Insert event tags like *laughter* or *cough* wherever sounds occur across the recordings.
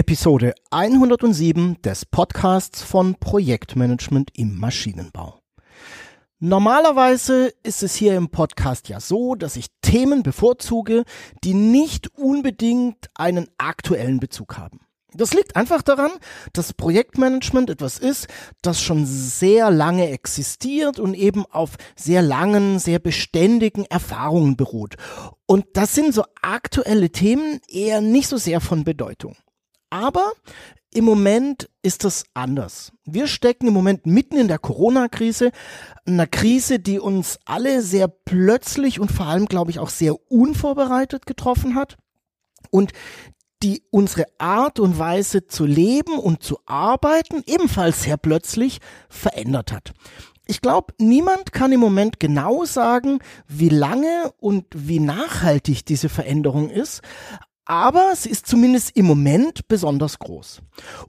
Episode 107 des Podcasts von Projektmanagement im Maschinenbau. Normalerweise ist es hier im Podcast ja so, dass ich Themen bevorzuge, die nicht unbedingt einen aktuellen Bezug haben. Das liegt einfach daran, dass Projektmanagement etwas ist, das schon sehr lange existiert und eben auf sehr langen, sehr beständigen Erfahrungen beruht. Und das sind so aktuelle Themen eher nicht so sehr von Bedeutung. Aber im Moment ist das anders. Wir stecken im Moment mitten in der Corona-Krise, einer Krise, die uns alle sehr plötzlich und vor allem, glaube ich, auch sehr unvorbereitet getroffen hat und die unsere Art und Weise zu leben und zu arbeiten ebenfalls sehr plötzlich verändert hat. Ich glaube, niemand kann im Moment genau sagen, wie lange und wie nachhaltig diese Veränderung ist, aber sie ist zumindest im Moment besonders groß.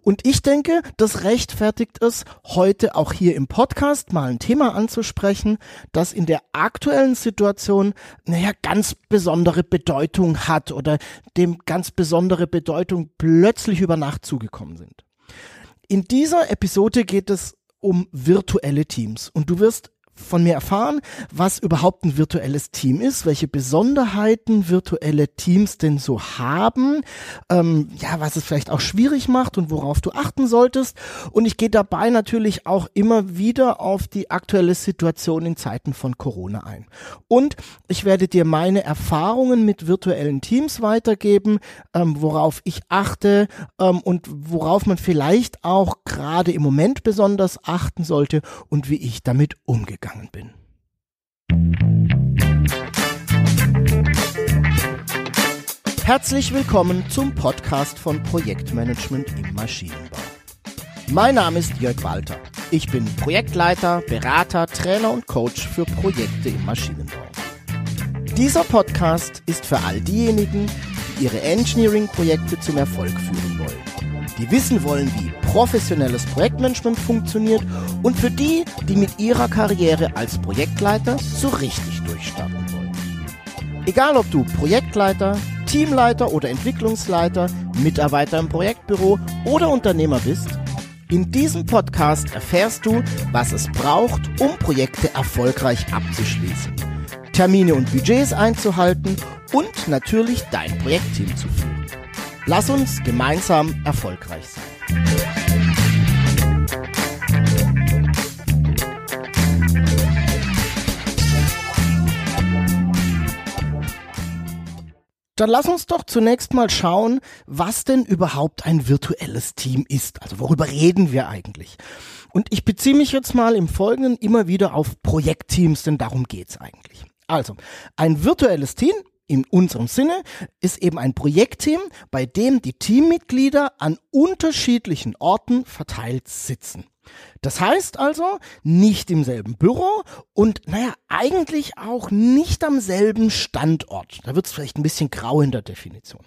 Und ich denke, das rechtfertigt es, heute auch hier im Podcast mal ein Thema anzusprechen, das in der aktuellen Situation, naja, ganz besondere Bedeutung hat oder dem ganz besondere Bedeutung plötzlich über Nacht zugekommen sind. In dieser Episode geht es um virtuelle Teams und du wirst von mir erfahren, was überhaupt ein virtuelles Team ist, welche Besonderheiten virtuelle Teams denn so haben, ähm, ja, was es vielleicht auch schwierig macht und worauf du achten solltest. Und ich gehe dabei natürlich auch immer wieder auf die aktuelle Situation in Zeiten von Corona ein. Und ich werde dir meine Erfahrungen mit virtuellen Teams weitergeben, ähm, worauf ich achte ähm, und worauf man vielleicht auch gerade im Moment besonders achten sollte und wie ich damit umgegangen gegangen bin. Herzlich willkommen zum Podcast von Projektmanagement im Maschinenbau. Mein Name ist Jörg Walter. Ich bin Projektleiter, Berater, Trainer und Coach für Projekte im Maschinenbau. Dieser Podcast ist für all diejenigen, die ihre Engineering-Projekte zum Erfolg führen wollen, die wissen wollen, wie professionelles Projektmanagement funktioniert und für die, die mit ihrer Karriere als Projektleiter so richtig durchstarten wollen. Egal ob du Projektleiter, Teamleiter oder Entwicklungsleiter, Mitarbeiter im Projektbüro oder Unternehmer bist, in diesem Podcast erfährst du, was es braucht, um Projekte erfolgreich abzuschließen, Termine und Budgets einzuhalten und natürlich dein Projektteam zu führen. Lass uns gemeinsam erfolgreich sein. Dann lass uns doch zunächst mal schauen, was denn überhaupt ein virtuelles Team ist. Also worüber reden wir eigentlich? Und ich beziehe mich jetzt mal im Folgenden immer wieder auf Projektteams, denn darum geht's eigentlich. Also, ein virtuelles Team in unserem Sinne ist eben ein Projektteam, bei dem die Teammitglieder an unterschiedlichen Orten verteilt sitzen. Das heißt also, nicht im selben Büro und naja, eigentlich auch nicht am selben Standort. Da wird es vielleicht ein bisschen grau in der Definition.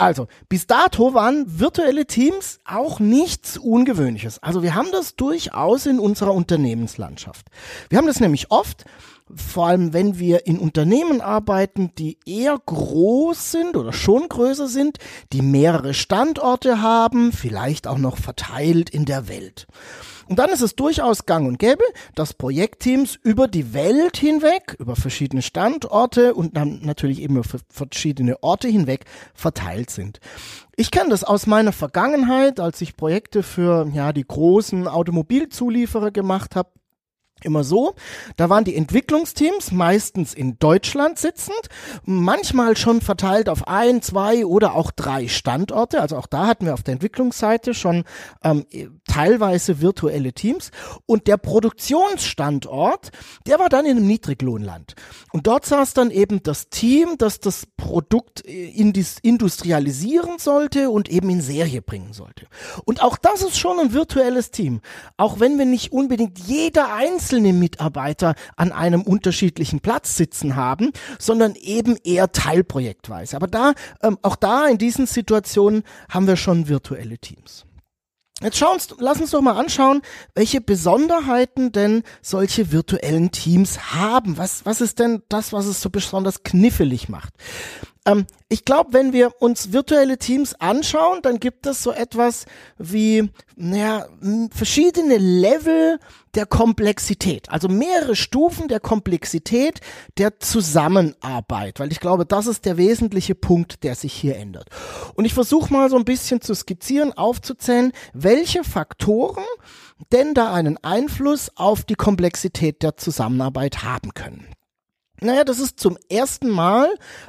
Also, bis dato waren virtuelle Teams auch nichts Ungewöhnliches. Also wir haben das durchaus in unserer Unternehmenslandschaft. Wir haben das nämlich oft, vor allem wenn wir in Unternehmen arbeiten, die eher groß sind oder schon größer sind, die mehrere Standorte haben, vielleicht auch noch verteilt in der Welt. Und dann ist es durchaus gang und gäbe, dass Projektteams über die Welt hinweg, über verschiedene Standorte und dann natürlich eben über verschiedene Orte hinweg verteilt sind. Ich kenne das aus meiner Vergangenheit, als ich Projekte für ja die großen Automobilzulieferer gemacht habe immer so. Da waren die Entwicklungsteams meistens in Deutschland sitzend, manchmal schon verteilt auf ein, zwei oder auch drei Standorte. Also auch da hatten wir auf der Entwicklungsseite schon ähm, teilweise virtuelle Teams. Und der Produktionsstandort, der war dann in einem Niedriglohnland. Und dort saß dann eben das Team, das das Produkt äh, industrialisieren sollte und eben in Serie bringen sollte. Und auch das ist schon ein virtuelles Team. Auch wenn wir nicht unbedingt jeder einzelne einzelne Mitarbeiter an einem unterschiedlichen Platz sitzen haben, sondern eben eher teilprojektweise. Aber da, ähm, auch da in diesen Situationen haben wir schon virtuelle Teams. Jetzt schau uns, lass uns doch mal anschauen, welche Besonderheiten denn solche virtuellen Teams haben. Was, was ist denn das, was es so besonders knifflig macht? Ähm, ich glaube, wenn wir uns virtuelle Teams anschauen, dann gibt es so etwas wie naja, verschiedene Level der Komplexität, also mehrere Stufen der Komplexität der Zusammenarbeit, weil ich glaube, das ist der wesentliche Punkt, der sich hier ändert. Und ich versuche mal so ein bisschen zu skizzieren, aufzuzählen, welche Faktoren denn da einen Einfluss auf die Komplexität der Zusammenarbeit haben können. Naja, das ist zum ersten Mal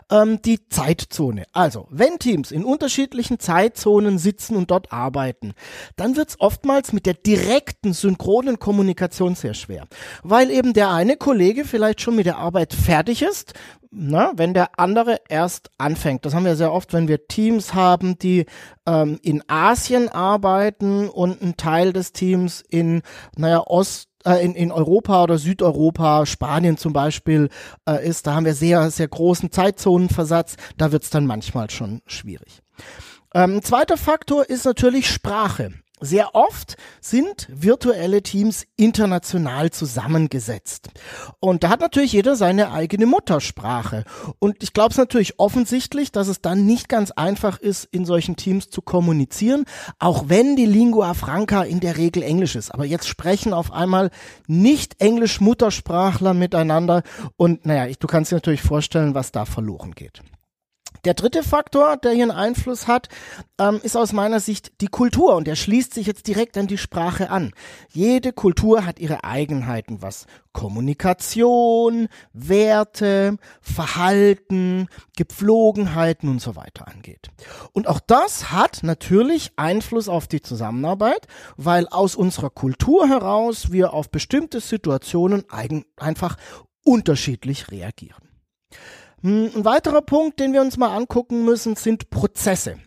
ähm, die Zeitzone. Also, wenn Teams in unterschiedlichen Zeitzonen sitzen und dort arbeiten, dann wird es oftmals mit der direkten synchronen Kommunikation sehr schwer, weil eben der eine Kollege vielleicht schon mit der Arbeit fertig ist, na, wenn der andere erst anfängt. Das haben wir sehr oft, wenn wir Teams haben, die ähm, in Asien arbeiten und ein Teil des Teams in, naja, Ost äh, in, in Europa oder Südeuropa, Spanien zum Beispiel äh, ist, da haben wir sehr, sehr großen Zeitzonenversatz, da wird es dann manchmal schon schwierig. Ähm, zweiter Faktor ist natürlich Sprache. Sehr oft sind virtuelle Teams international zusammengesetzt. Und da hat natürlich jeder seine eigene Muttersprache. Und ich glaube es natürlich offensichtlich, dass es dann nicht ganz einfach ist, in solchen Teams zu kommunizieren, auch wenn die Lingua Franca in der Regel Englisch ist. Aber jetzt sprechen auf einmal nicht Englisch-Muttersprachler miteinander. Und naja, du kannst dir natürlich vorstellen, was da verloren geht. Der dritte Faktor, der hier einen Einfluss hat, ähm, ist aus meiner Sicht die Kultur und der schließt sich jetzt direkt an die Sprache an. Jede Kultur hat ihre Eigenheiten, was Kommunikation, Werte, Verhalten, Gepflogenheiten und so weiter angeht. Und auch das hat natürlich Einfluss auf die Zusammenarbeit, weil aus unserer Kultur heraus wir auf bestimmte Situationen einfach unterschiedlich reagieren. Hm, ein weiterer Punkt, den wir uns mal angucken müssen, sind Prozesse.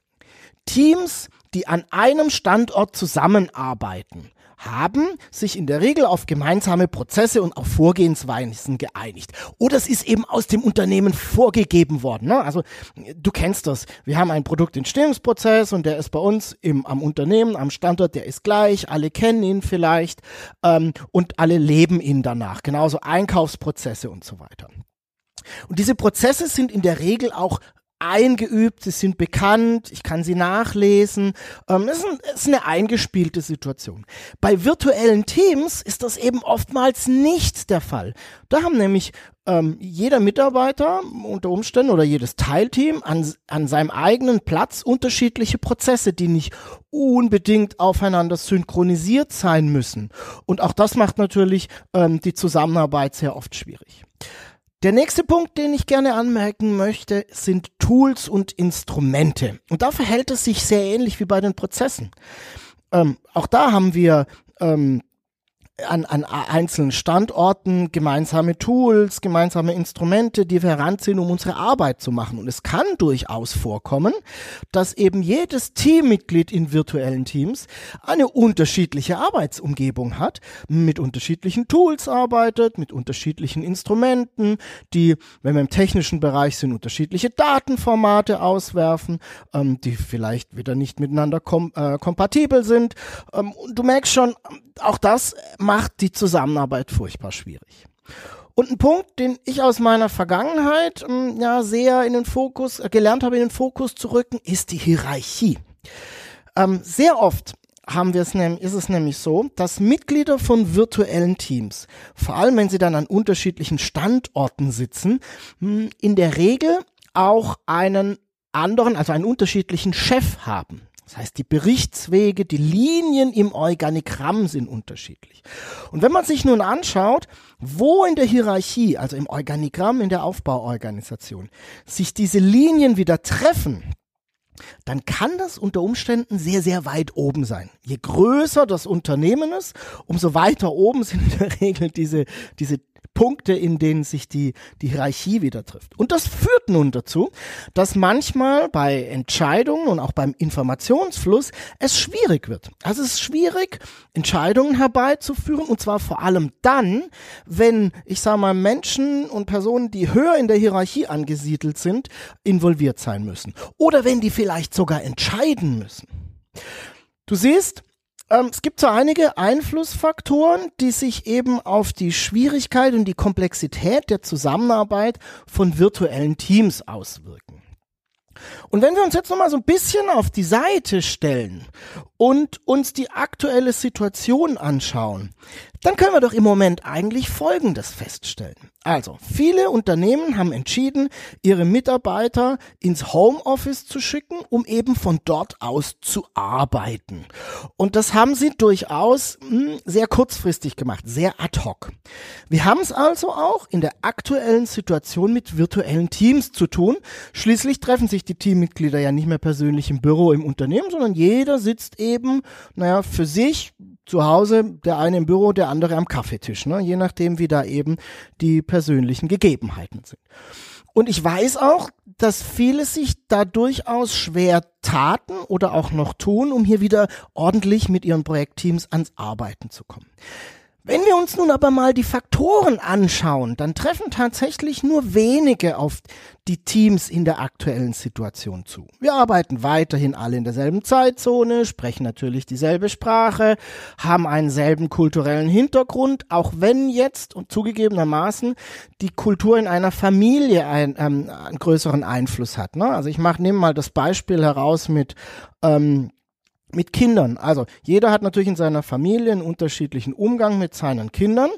Teams, die an einem Standort zusammenarbeiten, haben sich in der Regel auf gemeinsame Prozesse und auf Vorgehensweisen geeinigt. Oder es ist eben aus dem Unternehmen vorgegeben worden. Ne? Also du kennst das. Wir haben einen Produktentstehungsprozess und der ist bei uns im, am Unternehmen, am Standort, der ist gleich. Alle kennen ihn vielleicht ähm, und alle leben ihn danach. Genauso Einkaufsprozesse und so weiter. Und diese Prozesse sind in der Regel auch eingeübt, sie sind bekannt, ich kann sie nachlesen. Ähm, es, ist ein, es, ist eine eingespielte Situation. Bei virtuellen Teams ist das eben oftmals nicht der Fall. Da haben nämlich ähm, jeder Mitarbeiter unter Umständen oder jedes Teilteam an, an seinem eigenen Platz unterschiedliche Prozesse, die nicht unbedingt aufeinander synchronisiert sein müssen. Und auch das macht natürlich ähm, die Zusammenarbeit sehr oft schwierig. Der nächste Punkt, den ich gerne anmerken möchte, sind Tools und Instrumente. Und da verhält es sich sehr ähnlich wie bei den Prozessen. Ähm, auch da haben wir ähm, an, an einzelnen Standorten gemeinsame Tools, gemeinsame Instrumente, die wir heranziehen, um unsere Arbeit zu machen. Und es kann durchaus vorkommen, dass eben jedes Teammitglied in virtuellen Teams eine unterschiedliche Arbeitsumgebung hat, mit unterschiedlichen Tools arbeitet, mit unterschiedlichen Instrumenten, die, wenn wir im technischen Bereich sind, unterschiedliche Datenformate auswerfen, ähm, die vielleicht wieder nicht miteinander kom äh, kompatibel sind. Ähm, du merkst schon, auch das macht die Zusammenarbeit furchtbar schwierig. Und ein Punkt, den ich aus meiner Vergangenheit ähm, ja sehr in den Fokus äh, gelernt habe, in den Fokus zu rücken, ist die Hierarchie. Ähm, sehr oft haben wir es nämlich, ist es nämlich so, dass Mitglieder von virtuellen Teams, vor allem wenn sie dann an unterschiedlichen Standorten sitzen, hm, in der Regel auch einen anderen, also einen unterschiedlichen Chef haben. Das heißt, die Berichtswege, die Linien im Organigramm sind unterschiedlich. Und wenn man sich nun anschaut, wo in der Hierarchie, also im Organigramm, in der Aufbauorganisation, sich diese Linien wieder treffen, dann kann das unter Umständen sehr, sehr weit oben sein. Je größer das Unternehmen ist, umso weiter oben sind in der Regel diese, diese Punkte, in denen sich die, die Hierarchie wieder trifft. Und das führt nun dazu, dass manchmal bei Entscheidungen und auch beim Informationsfluss es schwierig wird. Also es ist schwierig, Entscheidungen herbeizuführen und zwar vor allem dann, wenn, ich sage mal, Menschen und Personen, die höher in der Hierarchie angesiedelt sind, involviert sein müssen. Oder wenn die vielleicht sogar entscheiden müssen. Du siehst, ähm, es gibt so einige Einflussfaktoren, die sich eben auf die Schwierigkeit und die Komplexität der Zusammenarbeit von virtuellen Teams auswirken. Und wenn wir uns jetzt nochmal so ein bisschen auf die Seite stellen und uns die aktuelle Situation anschauen, dann können wir doch im Moment eigentlich Folgendes feststellen. Also, viele Unternehmen haben entschieden, ihre Mitarbeiter ins Homeoffice zu schicken, um eben von dort aus zu arbeiten. Und das haben sie durchaus hm, sehr kurzfristig gemacht, sehr ad hoc. Wir haben es also auch in der aktuellen Situation mit virtuellen Teams zu tun. Schließlich treffen sich die Teammitglieder ja nicht mehr persönlich im Büro im Unternehmen, sondern jeder sitzt eben, naja, für sich zu Hause, der eine im Büro, der andere am Kaffeetisch, ne? je nachdem, wie da eben die persönlichen Gegebenheiten sind. Und ich weiß auch, dass viele sich da durchaus schwer taten oder auch noch tun, um hier wieder ordentlich mit ihren Projektteams ans Arbeiten zu kommen. Wenn wir uns nun aber mal die Faktoren anschauen, dann treffen tatsächlich nur wenige auf die Teams in der aktuellen Situation zu. Wir arbeiten weiterhin alle in derselben Zeitzone, sprechen natürlich dieselbe Sprache, haben einen selben kulturellen Hintergrund, auch wenn jetzt und zugegebenermaßen die Kultur in einer Familie ein, ähm, einen größeren Einfluss hat. Ne? Also ich mache nehme mal das Beispiel heraus mit ähm, mit Kindern. Also jeder hat natürlich in seiner Familie einen unterschiedlichen Umgang mit seinen Kindern.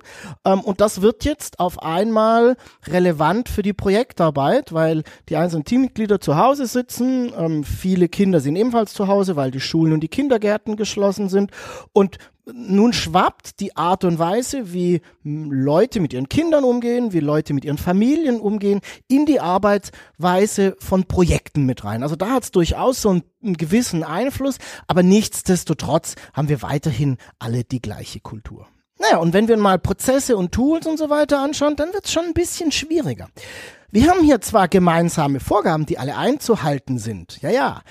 Ähm, und das wird jetzt auf einmal relevant für die Projektarbeit, weil die einzelnen Teammitglieder zu Hause sitzen. Ähm, viele Kinder sind ebenfalls zu Hause, weil die Schulen und die Kindergärten geschlossen sind. Und nun schwappt die Art und Weise, wie Leute mit ihren Kindern umgehen, wie Leute mit ihren Familien umgehen, in die Arbeitsweise von Projekten mit rein. Also da hat es durchaus so einen, einen gewissen Einfluss, aber nichtsdestotrotz haben wir weiterhin alle die gleiche Kultur. Naja, und wenn wir mal Prozesse und Tools und so weiter anschauen, dann wird es schon ein bisschen schwieriger. Wir haben hier zwar gemeinsame Vorgaben, die alle einzuhalten sind. Ja, ja.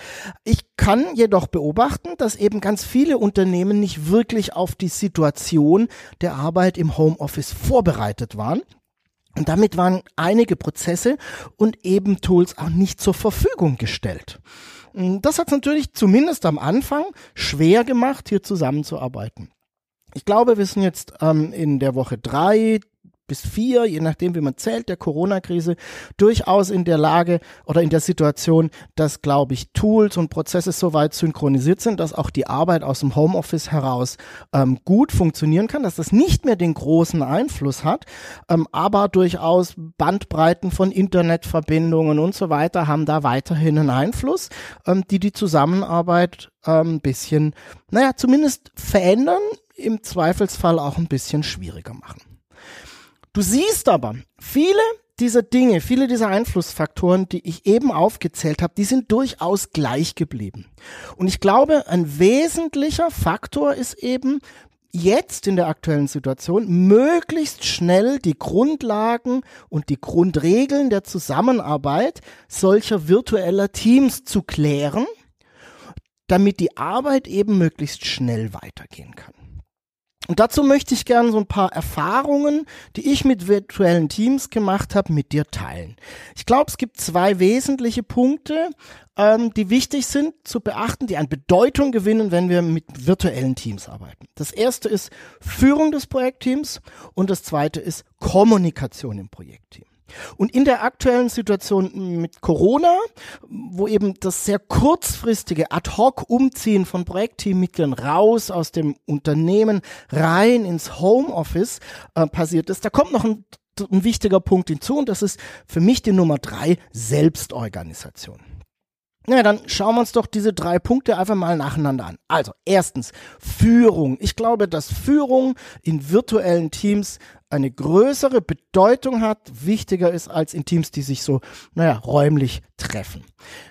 Ich kann jedoch beobachten, dass eben ganz viele Unternehmen nicht wirklich auf die Situation der Arbeit im Homeoffice vorbereitet waren. Und damit waren einige Prozesse und eben Tools auch nicht zur Verfügung gestellt. Das hat es natürlich zumindest am Anfang schwer gemacht, hier zusammenzuarbeiten. Ich glaube, wir sind jetzt ähm, in der Woche drei, bis vier, je nachdem, wie man zählt, der Corona-Krise, durchaus in der Lage oder in der Situation, dass, glaube ich, Tools und Prozesse so weit synchronisiert sind, dass auch die Arbeit aus dem Homeoffice heraus ähm, gut funktionieren kann, dass das nicht mehr den großen Einfluss hat, ähm, aber durchaus Bandbreiten von Internetverbindungen und so weiter haben da weiterhin einen Einfluss, ähm, die die Zusammenarbeit ein ähm, bisschen, naja, zumindest verändern, im Zweifelsfall auch ein bisschen schwieriger machen. Du siehst aber, viele dieser Dinge, viele dieser Einflussfaktoren, die ich eben aufgezählt habe, die sind durchaus gleich geblieben. Und ich glaube, ein wesentlicher Faktor ist eben, jetzt in der aktuellen Situation möglichst schnell die Grundlagen und die Grundregeln der Zusammenarbeit solcher virtueller Teams zu klären, damit die Arbeit eben möglichst schnell weitergehen kann. Und dazu möchte ich gerne so ein paar Erfahrungen, die ich mit virtuellen Teams gemacht habe, mit dir teilen. Ich glaube, es gibt zwei wesentliche Punkte, ähm, die wichtig sind zu beachten, die an Bedeutung gewinnen, wenn wir mit virtuellen Teams arbeiten. Das erste ist Führung des Projektteams und das zweite ist Kommunikation im Projektteam. Und in der aktuellen Situation mit Corona, wo eben das sehr kurzfristige Ad-Hoc-Umziehen von Projektteammitgliedern raus aus dem Unternehmen rein ins Homeoffice äh, passiert ist, da kommt noch ein, ein wichtiger Punkt hinzu und das ist für mich die Nummer drei, Selbstorganisation. Na, dann schauen wir uns doch diese drei Punkte einfach mal nacheinander an. Also, erstens, Führung. Ich glaube, dass Führung in virtuellen Teams eine größere Bedeutung hat, wichtiger ist als in Teams, die sich so, naja, räumlich treffen.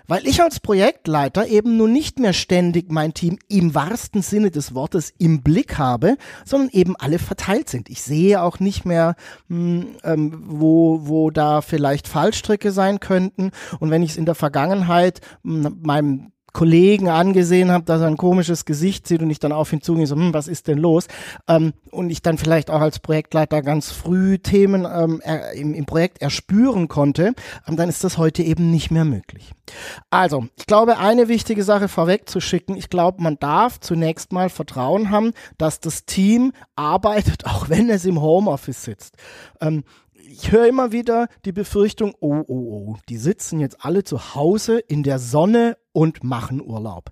Weil ich als Projektleiter eben nun nicht mehr ständig mein Team im wahrsten Sinne des Wortes im Blick habe, sondern eben alle verteilt sind. Ich sehe auch nicht mehr, mh, hm, ähm, wo, wo da vielleicht Fallstricke sein könnten. Und wenn ich es in der Vergangenheit mh, hm, meinem Kollegen angesehen habe, dass er ein komisches Gesicht sieht und ich dann auf ihn zugehe, so, hm, was ist denn los? Ähm, und ich dann vielleicht auch als Projektleiter ganz früh Themen ähm, er, im, im Projekt erspüren konnte, ähm, dann ist das heute eben nicht mehr möglich. Also, ich glaube, eine wichtige Sache vorweg zu schicken, ich glaube, man darf zunächst mal Vertrauen haben, dass das Team arbeitet, *laughs* auch wenn es im Homeoffice sitzt. Ähm, ich höre immer wieder die Befürchtung, oh, oh, oh, die sitzen jetzt alle zu Hause in der Sonne und machen Urlaub.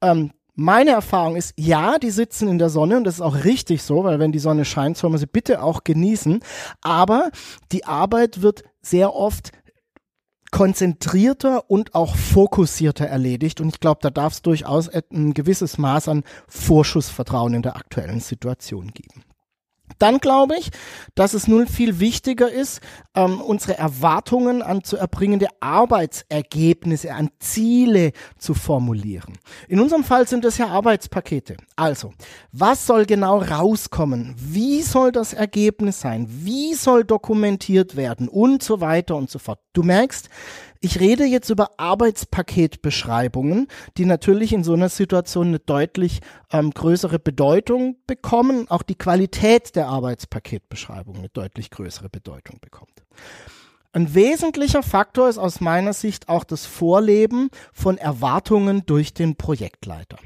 Ähm, meine Erfahrung ist, ja, die sitzen in der Sonne und das ist auch richtig so, weil wenn die Sonne scheint, soll man sie bitte auch genießen. Aber die Arbeit wird sehr oft konzentrierter und auch fokussierter erledigt. Und ich glaube, da darf es durchaus ein gewisses Maß an Vorschussvertrauen in der aktuellen Situation geben. Dann glaube ich, dass es nun viel wichtiger ist, ähm, unsere Erwartungen an zu erbringende Arbeitsergebnisse, an Ziele zu formulieren. In unserem Fall sind das ja Arbeitspakete. Also, was soll genau rauskommen? Wie soll das Ergebnis sein? Wie soll dokumentiert werden? Und so weiter und so fort. Du merkst, ich rede jetzt über Arbeitspaketbeschreibungen, die natürlich in so einer Situation eine deutlich ähm, größere Bedeutung bekommen. Auch die Qualität der Arbeitspaketbeschreibung eine deutlich größere Bedeutung bekommt. Ein wesentlicher Faktor ist aus meiner Sicht auch das Vorleben von Erwartungen durch den Projektleiter.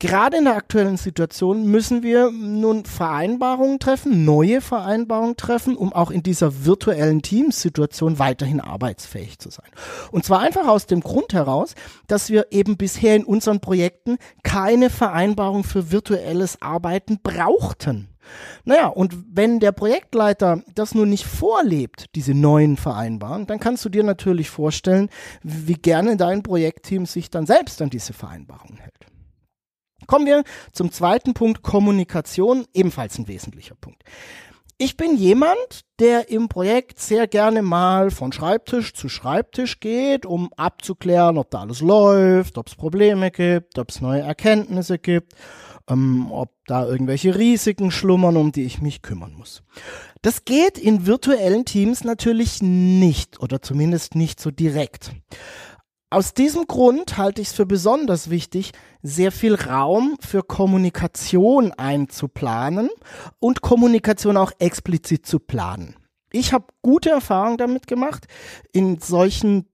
Gerade in der aktuellen Situation müssen wir nun Vereinbarungen treffen, neue Vereinbarungen treffen, um auch in dieser virtuellen Teamsituation weiterhin arbeitsfähig zu sein. Und zwar einfach aus dem Grund heraus, dass wir eben bisher in unseren Projekten keine Vereinbarung für virtuelles Arbeiten brauchten. Naja, und wenn der Projektleiter das nun nicht vorlebt, diese neuen Vereinbarungen, dann kannst du dir natürlich vorstellen, wie gerne dein Projektteam sich dann selbst an diese Vereinbarungen hält. Kommen wir zum zweiten Punkt, Kommunikation, ebenfalls ein wesentlicher Punkt. Ich bin jemand, der im Projekt sehr gerne mal von Schreibtisch zu Schreibtisch geht, um abzuklären, ob da alles läuft, ob es Probleme gibt, ob es neue Erkenntnisse gibt, ähm, ob da irgendwelche Risiken schlummern, um die ich mich kümmern muss. Das geht in virtuellen Teams natürlich nicht oder zumindest nicht so direkt. Aus diesem Grund halte ich es für besonders wichtig, sehr viel Raum für Kommunikation einzuplanen und Kommunikation auch explizit zu planen. Ich habe gute Erfahrungen damit gemacht, in solchen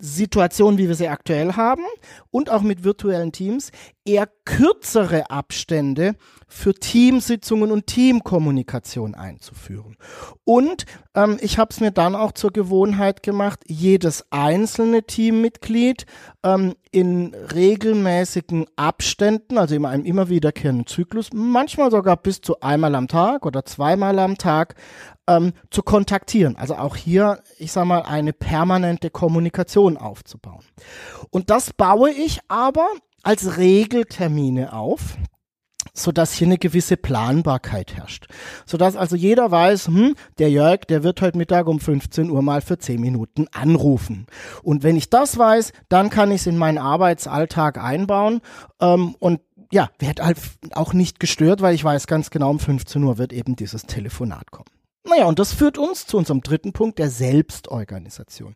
Situationen, wie wir sie aktuell haben und auch mit virtuellen Teams eher kürzere Abstände für Teamsitzungen und Teamkommunikation einzuführen. Und ähm, ich habe es mir dann auch zur Gewohnheit gemacht, jedes einzelne Teammitglied ähm, in regelmäßigen Abständen, also in einem immer wiederkehrenden Zyklus, manchmal sogar bis zu einmal am Tag oder zweimal am Tag, ähm, zu kontaktieren. Also auch hier, ich sage mal, eine permanente Kommunikation aufzubauen. Und das baue ich aber als Regeltermine auf sodass hier eine gewisse Planbarkeit herrscht. Sodass also jeder weiß, hm, der Jörg, der wird heute Mittag um 15 Uhr mal für 10 Minuten anrufen. Und wenn ich das weiß, dann kann ich es in meinen Arbeitsalltag einbauen ähm, und ja, werde halt auch nicht gestört, weil ich weiß ganz genau, um 15 Uhr wird eben dieses Telefonat kommen. Naja, und das führt uns zu unserem dritten Punkt, der Selbstorganisation,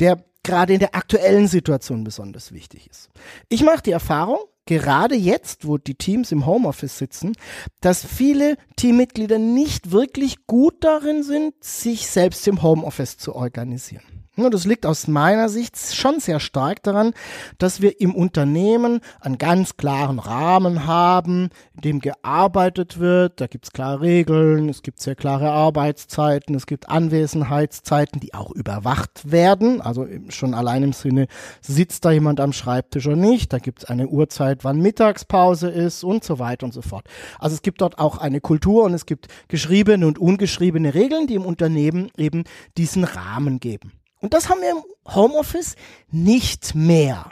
der gerade in der aktuellen Situation besonders wichtig ist. Ich mache die Erfahrung, gerade jetzt, wo die Teams im Homeoffice sitzen, dass viele Teammitglieder nicht wirklich gut darin sind, sich selbst im Homeoffice zu organisieren. Und das liegt aus meiner Sicht schon sehr stark daran, dass wir im Unternehmen einen ganz klaren Rahmen haben, in dem gearbeitet wird. Da gibt es klare Regeln, es gibt sehr klare Arbeitszeiten, es gibt Anwesenheitszeiten, die auch überwacht werden. Also schon allein im Sinne, sitzt da jemand am Schreibtisch oder nicht. Da gibt es eine Uhrzeit, wann Mittagspause ist und so weiter und so fort. Also es gibt dort auch eine Kultur und es gibt geschriebene und ungeschriebene Regeln, die im Unternehmen eben diesen Rahmen geben. Und das haben wir im Homeoffice nicht mehr.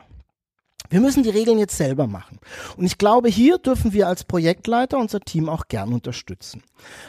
Wir müssen die Regeln jetzt selber machen. Und ich glaube, hier dürfen wir als Projektleiter unser Team auch gern unterstützen.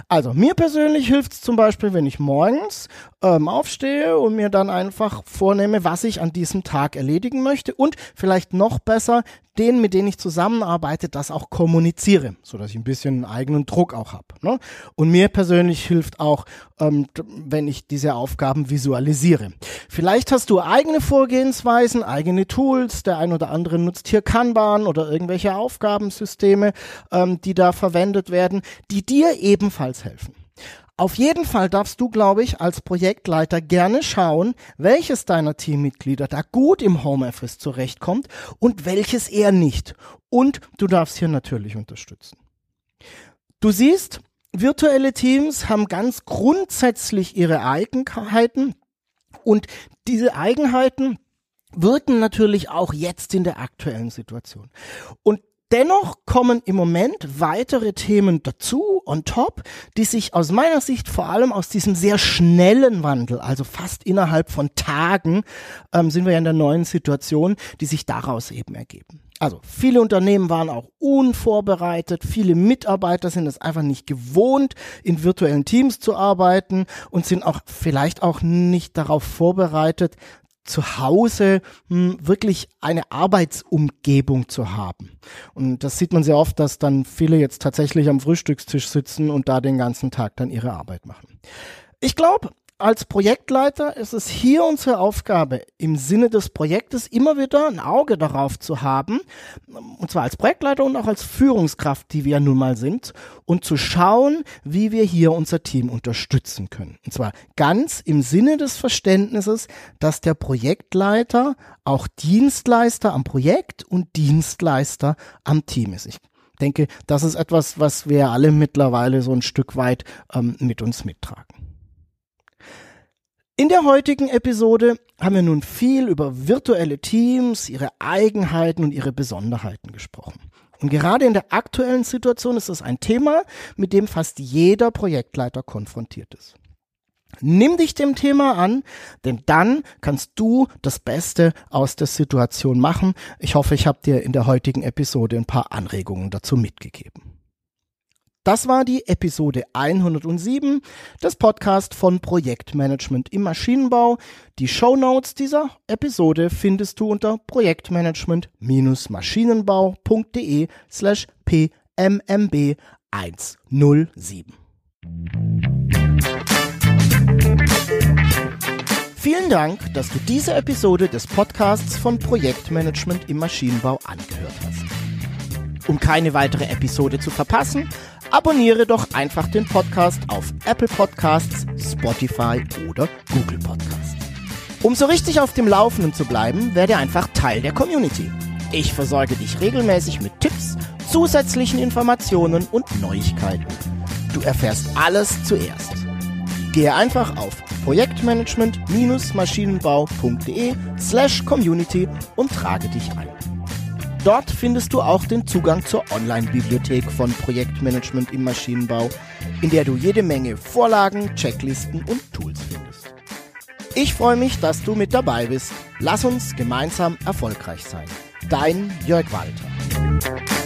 Also mir persönlich hilft es zum Beispiel, wenn ich morgens ähm, aufstehe und mir dann einfach vornehme, was ich an diesem Tag erledigen möchte und vielleicht noch besser, denen, mit denen ich zusammenarbeite, das auch kommuniziere, so dass ich ein bisschen einen eigenen Druck auch habe. Ne? Und mir persönlich hilft auch, ähm, wenn ich diese Aufgaben visualisiere. Vielleicht hast du eigene Vorgehensweisen, eigene Tools. Der ein oder andere nutzt hier Kanban oder irgendwelche Aufgabensysteme, ähm, die da verwendet werden, die dir ebenfalls helfen. Auf jeden Fall darfst du, glaube ich, als Projektleiter gerne schauen, welches deiner Teammitglieder da gut im Homeoffice zurechtkommt und welches eher nicht. Und du darfst hier natürlich unterstützen. Du siehst, virtuelle Teams haben ganz grundsätzlich ihre Eigenheiten und diese Eigenheiten wirken natürlich auch jetzt in der aktuellen Situation. Und Dennoch kommen im Moment weitere Themen dazu, on top, die sich aus meiner Sicht vor allem aus diesem sehr schnellen Wandel, also fast innerhalb von Tagen, ähm, sind wir ja in der neuen Situation, die sich daraus eben ergeben. Also viele Unternehmen waren auch unvorbereitet, viele Mitarbeiter sind es einfach nicht gewohnt, in virtuellen Teams zu arbeiten und sind auch vielleicht auch nicht darauf vorbereitet, zu Hause hm, wirklich eine Arbeitsumgebung zu haben. Und das sieht man sehr oft, dass dann viele jetzt tatsächlich am Frühstückstisch sitzen und da den ganzen Tag dann ihre Arbeit machen. Ich glaube, als Projektleiter ist es hier unsere Aufgabe, im Sinne des Projektes immer wieder ein Auge darauf zu haben, und zwar als Projektleiter und auch als Führungskraft, die wir nun mal sind, und zu schauen, wie wir hier unser Team unterstützen können. Und zwar ganz im Sinne des Verständnisses, dass der Projektleiter auch Dienstleister am Projekt und Dienstleister am Team ist. Ich denke, das ist etwas, was wir alle mittlerweile so ein Stück weit ähm, mit uns mittragen. In der heutigen Episode haben wir nun viel über virtuelle Teams, ihre Eigenheiten und ihre Besonderheiten gesprochen. Und gerade in der aktuellen Situation ist es ein Thema, mit dem fast jeder Projektleiter konfrontiert ist. Nimm dich dem Thema an, denn dann kannst du das Beste aus der Situation machen. Ich hoffe, ich habe dir in der heutigen Episode ein paar Anregungen dazu mitgegeben. Das war die Episode 107 des Podcasts von Projektmanagement im Maschinenbau. Die Show Notes dieser Episode findest du unter projektmanagement-maschinenbau.de slash pmmb 107. Vielen Dank, dass du diese Episode des Podcasts von Projektmanagement im Maschinenbau angehört hast. Um keine weitere Episode zu verpassen, abonniere doch einfach den Podcast auf Apple Podcasts, Spotify oder Google Podcasts. Um so richtig auf dem Laufenden zu bleiben, werde einfach Teil der Community. Ich versorge dich regelmäßig mit Tipps, zusätzlichen Informationen und Neuigkeiten. Du erfährst alles zuerst. Gehe einfach auf projektmanagement-maschinenbau.de slash community und trage dich ein. Dort findest du auch den Zugang zur Online-Bibliothek von Projektmanagement im Maschinenbau, in der du jede Menge Vorlagen, Checklisten und Tools findest. Ich freue mich, dass du mit dabei bist. Lass uns gemeinsam erfolgreich sein. Dein Jörg Walter.